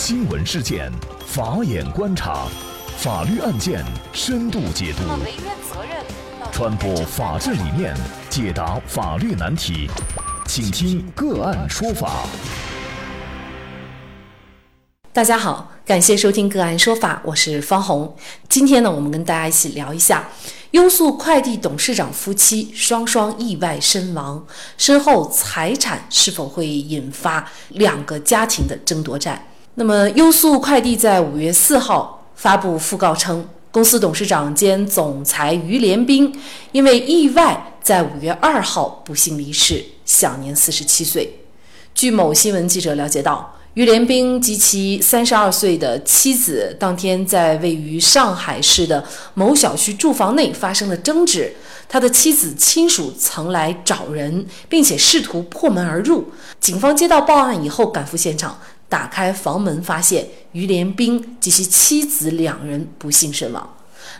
新闻事件，法眼观察，法律案件深度解读，传播法治理念，解答法律难题，请听个案说法。大家好，感谢收听个案说法，我是方红。今天呢，我们跟大家一起聊一下优速快递董事长夫妻双双意外身亡，身后财产是否会引发两个家庭的争夺战？那么，优速快递在五月四号发布讣告称，公司董事长兼总裁于连兵因为意外在五月二号不幸离世，享年四十七岁。据某新闻记者了解到。于连兵及其三十二岁的妻子当天在位于上海市的某小区住房内发生了争执，他的妻子亲属曾来找人，并且试图破门而入。警方接到报案以后赶赴现场，打开房门发现于连兵及其妻子两人不幸身亡。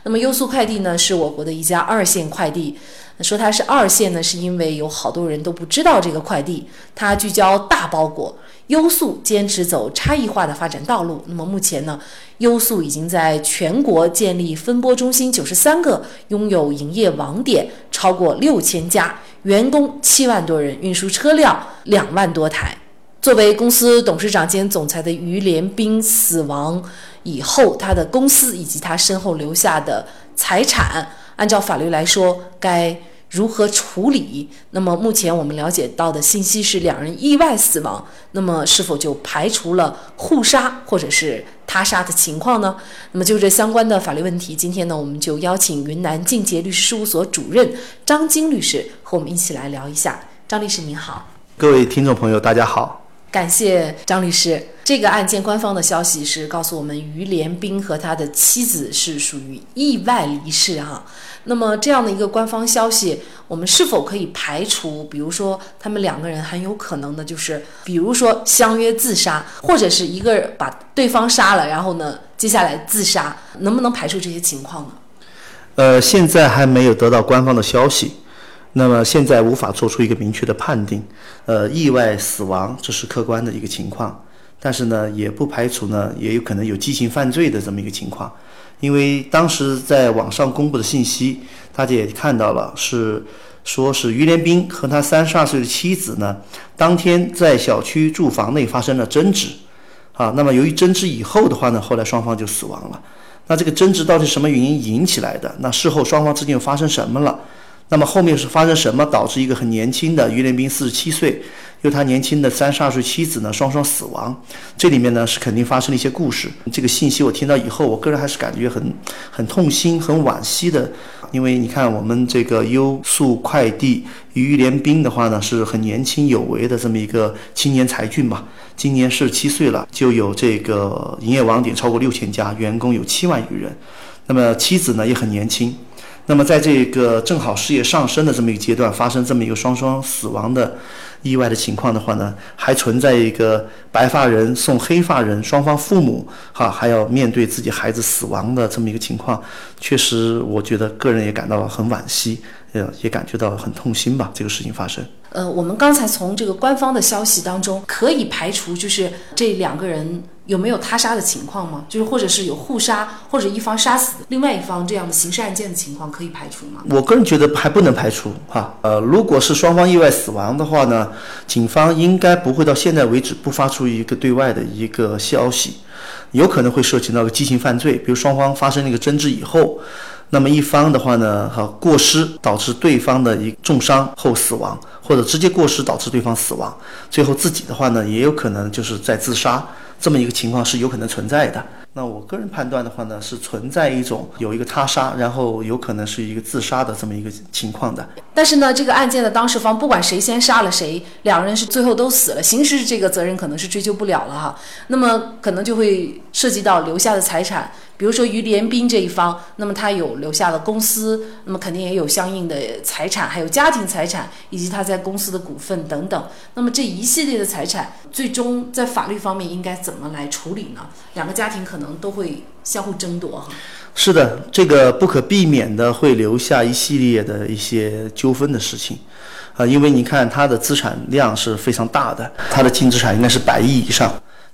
那么优速快递呢，是我国的一家二线快递。说它是二线呢，是因为有好多人都不知道这个快递，它聚焦大包裹。优速坚持走差异化的发展道路。那么目前呢，优速已经在全国建立分拨中心九十三个，拥有营业网点超过六千家，员工七万多人，运输车辆两万多台。作为公司董事长兼总裁的于连兵死亡以后，他的公司以及他身后留下的财产，按照法律来说该。如何处理？那么目前我们了解到的信息是两人意外死亡，那么是否就排除了互杀或者是他杀的情况呢？那么就这相关的法律问题，今天呢我们就邀请云南晋杰律师事务所主任张晶律师和我们一起来聊一下。张律师您好，各位听众朋友大家好。感谢张律师。这个案件官方的消息是告诉我们，于连兵和他的妻子是属于意外离世哈。那么这样的一个官方消息，我们是否可以排除？比如说，他们两个人很有可能的就是，比如说相约自杀，或者是一个人把对方杀了，然后呢，接下来自杀，能不能排除这些情况呢？呃，现在还没有得到官方的消息。那么现在无法做出一个明确的判定，呃，意外死亡这是客观的一个情况，但是呢，也不排除呢，也有可能有激情犯罪的这么一个情况，因为当时在网上公布的信息，大家也看到了，是说是于连兵和他三十二岁的妻子呢，当天在小区住房内发生了争执，啊，那么由于争执以后的话呢，后来双方就死亡了，那这个争执到底什么原因引起来的？那事后双方之间又发生什么了？那么后面是发生什么导致一个很年轻的于连兵四十七岁，又他年轻的三十二岁妻子呢双双死亡？这里面呢是肯定发生了一些故事。这个信息我听到以后，我个人还是感觉很很痛心、很惋惜的。因为你看我们这个优速快递于连兵的话呢，是很年轻有为的这么一个青年才俊嘛，今年四十七岁了，就有这个营业网点超过六千家，员工有七万余人。那么妻子呢也很年轻。那么，在这个正好事业上升的这么一个阶段，发生这么一个双双死亡的意外的情况的话呢，还存在一个白发人送黑发人，双方父母哈还要面对自己孩子死亡的这么一个情况，确实，我觉得个人也感到很惋惜，呃，也感觉到很痛心吧。这个事情发生。呃，我们刚才从这个官方的消息当中，可以排除就是这两个人有没有他杀的情况吗？就是或者是有互杀，或者一方杀死另外一方这样的刑事案件的情况，可以排除吗？我个人觉得还不能排除哈。呃，如果是双方意外死亡的话呢，警方应该不会到现在为止不发出一个对外的一个消息，有可能会涉及到个激情犯罪，比如双方发生那个争执以后。那么一方的话呢，哈过失导致对方的一重伤后死亡，或者直接过失导致对方死亡，最后自己的话呢，也有可能就是在自杀，这么一个情况是有可能存在的。那我个人判断的话呢，是存在一种有一个他杀，然后有可能是一个自杀的这么一个情况的。但是呢，这个案件的当事方不管谁先杀了谁，两个人是最后都死了，刑事这个责任可能是追究不了了哈。那么可能就会涉及到留下的财产。比如说于连兵这一方，那么他有留下了公司，那么肯定也有相应的财产，还有家庭财产，以及他在公司的股份等等。那么这一系列的财产，最终在法律方面应该怎么来处理呢？两个家庭可能都会相互争夺哈。是的，这个不可避免的会留下一系列的一些纠纷的事情，啊，因为你看他的资产量是非常大的，他的净资产应该是百亿以上。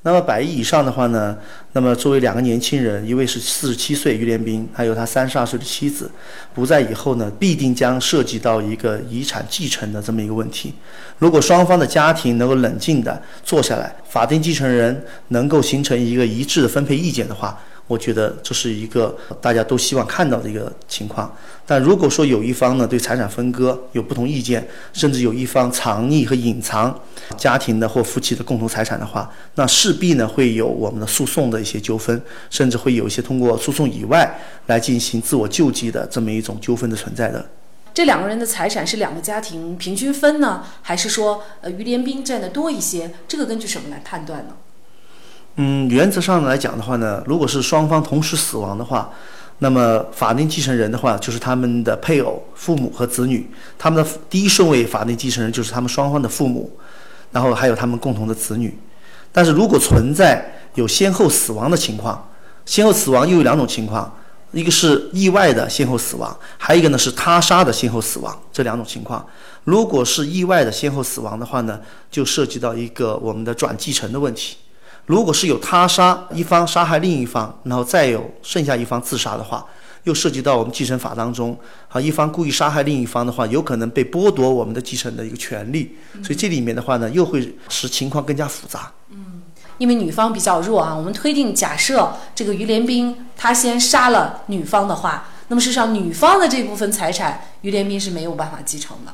那么百亿以上的话呢，那么作为两个年轻人，一位是四十七岁于连兵，还有他三十二岁的妻子，不在以后呢，必定将涉及到一个遗产继承的这么一个问题。如果双方的家庭能够冷静的坐下来，法定继承人能够形成一个一致的分配意见的话。我觉得这是一个大家都希望看到的一个情况，但如果说有一方呢对财产分割有不同意见，甚至有一方藏匿和隐藏家庭的或夫妻的共同财产的话，那势必呢会有我们的诉讼的一些纠纷，甚至会有一些通过诉讼以外来进行自我救济的这么一种纠纷的存在的。这两个人的财产是两个家庭平均分呢，还是说呃于连兵占的多一些？这个根据什么来判断呢？嗯，原则上来讲的话呢，如果是双方同时死亡的话，那么法定继承人的话就是他们的配偶、父母和子女，他们的第一顺位法定继承人就是他们双方的父母，然后还有他们共同的子女。但是如果存在有先后死亡的情况，先后死亡又有两种情况，一个是意外的先后死亡，还有一个呢是他杀的先后死亡，这两种情况。如果是意外的先后死亡的话呢，就涉及到一个我们的转继承的问题。如果是有他杀一方杀害另一方，然后再有剩下一方自杀的话，又涉及到我们继承法当中，啊，一方故意杀害另一方的话，有可能被剥夺我们的继承的一个权利。所以这里面的话呢，又会使情况更加复杂。嗯，因为女方比较弱啊，我们推定假设这个于连兵他先杀了女方的话，那么事实上女方的这部分财产，于连兵是没有办法继承的。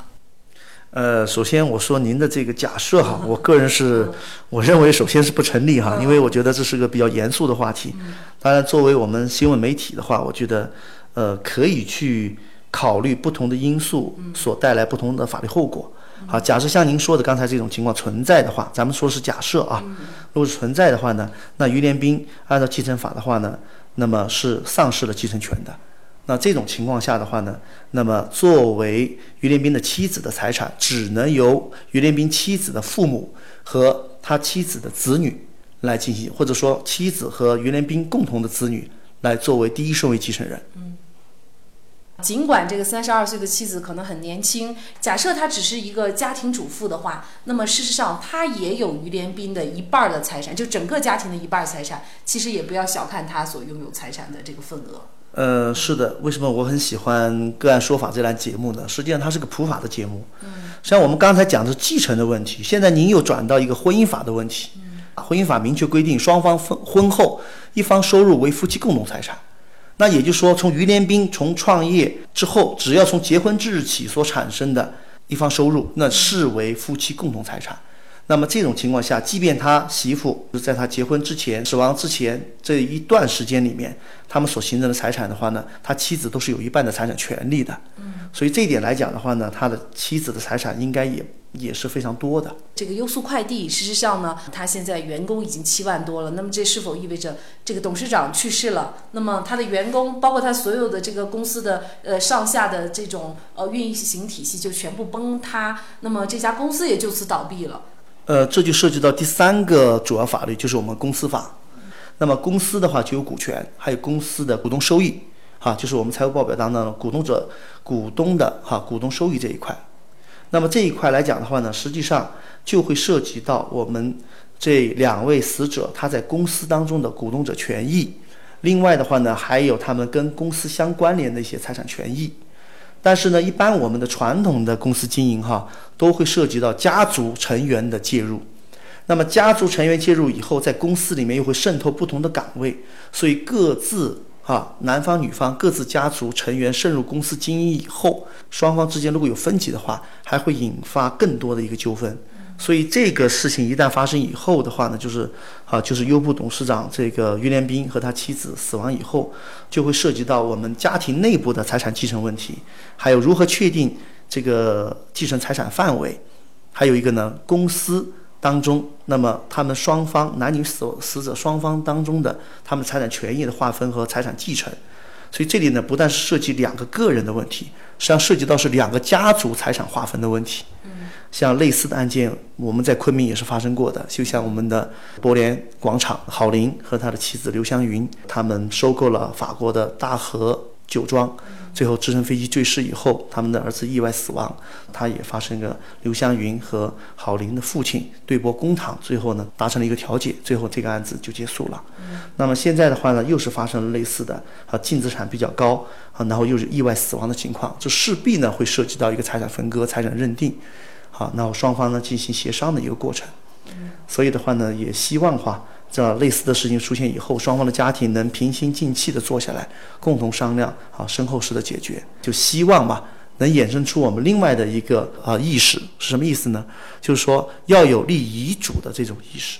呃，首先我说您的这个假设哈，我个人是我认为首先是不成立哈，因为我觉得这是个比较严肃的话题。当然，作为我们新闻媒体的话，我觉得呃可以去考虑不同的因素所带来不同的法律后果。好，假设像您说的刚才这种情况存在的话，咱们说是假设啊，如果是存在的话呢，那于连兵按照继承法的话呢，那么是丧失了继承权的。那这种情况下的话呢，那么作为于连兵的妻子的财产，只能由于连兵妻子的父母和他妻子的子女来进行，或者说妻子和于连兵共同的子女来作为第一顺位继承人。嗯，尽管这个三十二岁的妻子可能很年轻，假设她只是一个家庭主妇的话，那么事实上她也有于连兵的一半的财产，就整个家庭的一半财产。其实也不要小看她所拥有财产的这个份额。呃，是的，为什么我很喜欢个案说法这栏节目呢？实际上它是个普法的节目。嗯，像我们刚才讲的是继承的问题，现在您又转到一个婚姻法的问题。嗯，婚姻法明确规定，双方分婚后一方收入为夫妻共同财产。那也就是说，从于连兵从创业之后，只要从结婚之日起所产生的一方收入，那视为夫妻共同财产。那么这种情况下，即便他媳妇是在他结婚之前、死亡之前这一段时间里面，他们所形成的财产的话呢，他妻子都是有一半的财产权利的。嗯，所以这一点来讲的话呢，他的妻子的财产应该也也是非常多的。这个优速快递，事实上呢，他现在员工已经七万多了。那么这是否意味着这个董事长去世了？那么他的员工，包括他所有的这个公司的呃上下的这种呃运行体系就全部崩塌？那么这家公司也就此倒闭了？呃，这就涉及到第三个主要法律，就是我们公司法。那么公司的话就有股权，还有公司的股东收益，哈，就是我们财务报表当中的股东者股东的哈股东收益这一块。那么这一块来讲的话呢，实际上就会涉及到我们这两位死者他在公司当中的股东者权益，另外的话呢，还有他们跟公司相关联的一些财产权益。但是呢，一般我们的传统的公司经营哈，都会涉及到家族成员的介入。那么家族成员介入以后，在公司里面又会渗透不同的岗位，所以各自哈男方女方各自家族成员渗入公司经营以后，双方之间如果有分歧的话，还会引发更多的一个纠纷。所以这个事情一旦发生以后的话呢，就是，啊，就是优步董事长这个于连兵和他妻子死亡以后，就会涉及到我们家庭内部的财产继承问题，还有如何确定这个继承财产范围，还有一个呢，公司当中，那么他们双方男女死死者双方当中的他们财产权益的划分和财产继承，所以这里呢，不但是涉及两个个人的问题，实际上涉及到是两个家族财产划分的问题。像类似的案件，我们在昆明也是发生过的。就像我们的博联广场郝林和他的妻子刘湘云，他们收购了法国的大和酒庄。最后，直升飞机坠失以后，他们的儿子意外死亡，他也发生了刘湘云和郝林的父亲对簿公堂，最后呢达成了一个调解，最后这个案子就结束了。那么现在的话呢，又是发生了类似的啊净资产比较高啊，然后又是意外死亡的情况，这势必呢会涉及到一个财产分割、财产认定，好，然后双方呢进行协商的一个过程。所以的话呢，也希望话。这类似的事情出现以后，双方的家庭能平心静气的坐下来，共同商量，啊，身后事的解决，就希望吧，能衍生出我们另外的一个啊意识是什么意思呢？就是说要有立遗嘱的这种意识。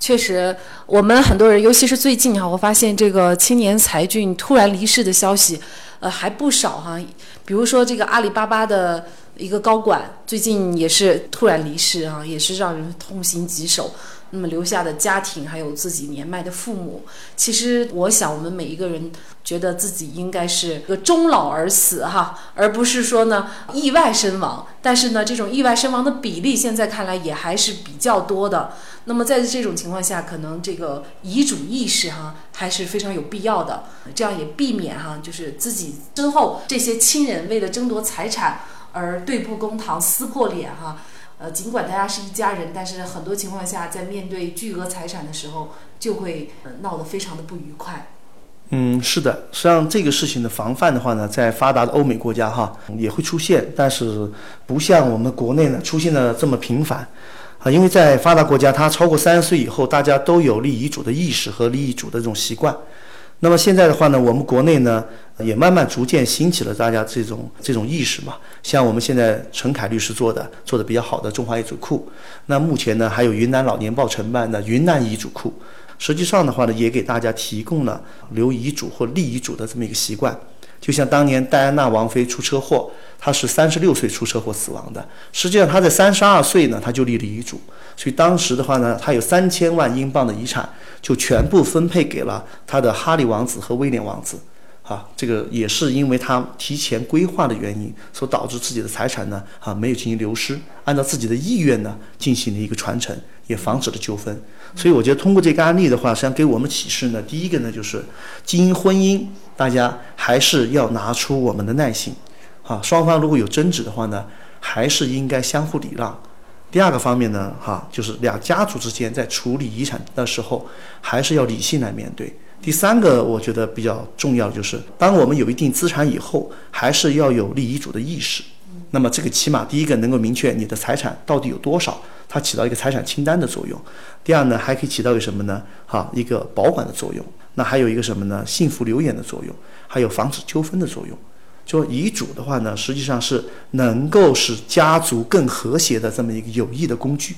确实，我们很多人，尤其是最近哈，我发现这个青年才俊突然离世的消息，呃，还不少哈。比如说这个阿里巴巴的一个高管，最近也是突然离世啊，也是让人痛心疾首。那么留下的家庭，还有自己年迈的父母，其实我想，我们每一个人觉得自己应该是个终老而死哈，而不是说呢意外身亡。但是呢，这种意外身亡的比例现在看来也还是比较多的。那么在这种情况下，可能这个遗嘱意识哈还是非常有必要的，这样也避免哈就是自己身后这些亲人为了争夺财产而对簿公堂、撕破脸哈。呃，尽管大家是一家人，但是很多情况下，在面对巨额财产的时候，就会闹得非常的不愉快。嗯，是的，实际上这个事情的防范的话呢，在发达的欧美国家哈也会出现，但是不像我们国内呢出现的这么频繁啊。因为在发达国家，他超过三十岁以后，大家都有立遗嘱的意识和立遗嘱的这种习惯。那么现在的话呢，我们国内呢也慢慢逐渐兴起了大家这种这种意识嘛。像我们现在陈凯律师做的做的比较好的中华遗嘱库，那目前呢还有云南老年报承办的云南遗嘱库，实际上的话呢也给大家提供了留遗嘱或立遗嘱的这么一个习惯。就像当年戴安娜王妃出车祸，她是三十六岁出车祸死亡的，实际上她在三十二岁呢她就立了遗嘱，所以当时的话呢她有三千万英镑的遗产。就全部分配给了她的哈利王子和威廉王子，啊，这个也是因为他提前规划的原因，所导致自己的财产呢，啊，没有进行流失，按照自己的意愿呢进行了一个传承，也防止了纠纷。所以我觉得通过这个案例的话，实际上给我们启示呢，第一个呢就是经营婚姻，大家还是要拿出我们的耐心，啊，双方如果有争执的话呢，还是应该相互礼让。第二个方面呢，哈，就是两家族之间在处理遗产的时候，还是要理性来面对。第三个，我觉得比较重要的就是，当我们有一定资产以后，还是要有立遗嘱的意识。那么这个起码第一个能够明确你的财产到底有多少，它起到一个财产清单的作用。第二呢，还可以起到一个什么呢？哈，一个保管的作用。那还有一个什么呢？幸福留言的作用，还有防止纠纷的作用。就遗嘱的话呢，实际上是能够使家族更和谐的这么一个有益的工具。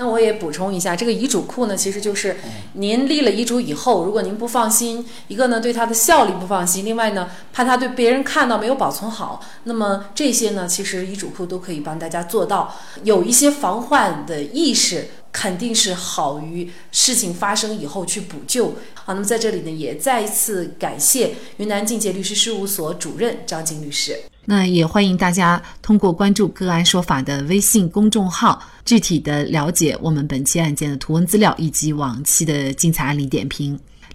那我也补充一下，这个遗嘱库呢，其实就是您立了遗嘱以后，如果您不放心，一个呢对它的效力不放心，另外呢怕它对别人看到没有保存好，那么这些呢，其实遗嘱库都可以帮大家做到有一些防患的意识。肯定是好于事情发生以后去补救。好，那么在这里呢，也再一次感谢云南境界律师事务所主任张静律师。那也欢迎大家通过关注“个案说法”的微信公众号，具体的了解我们本期案件的图文资料以及往期的精彩案例点评。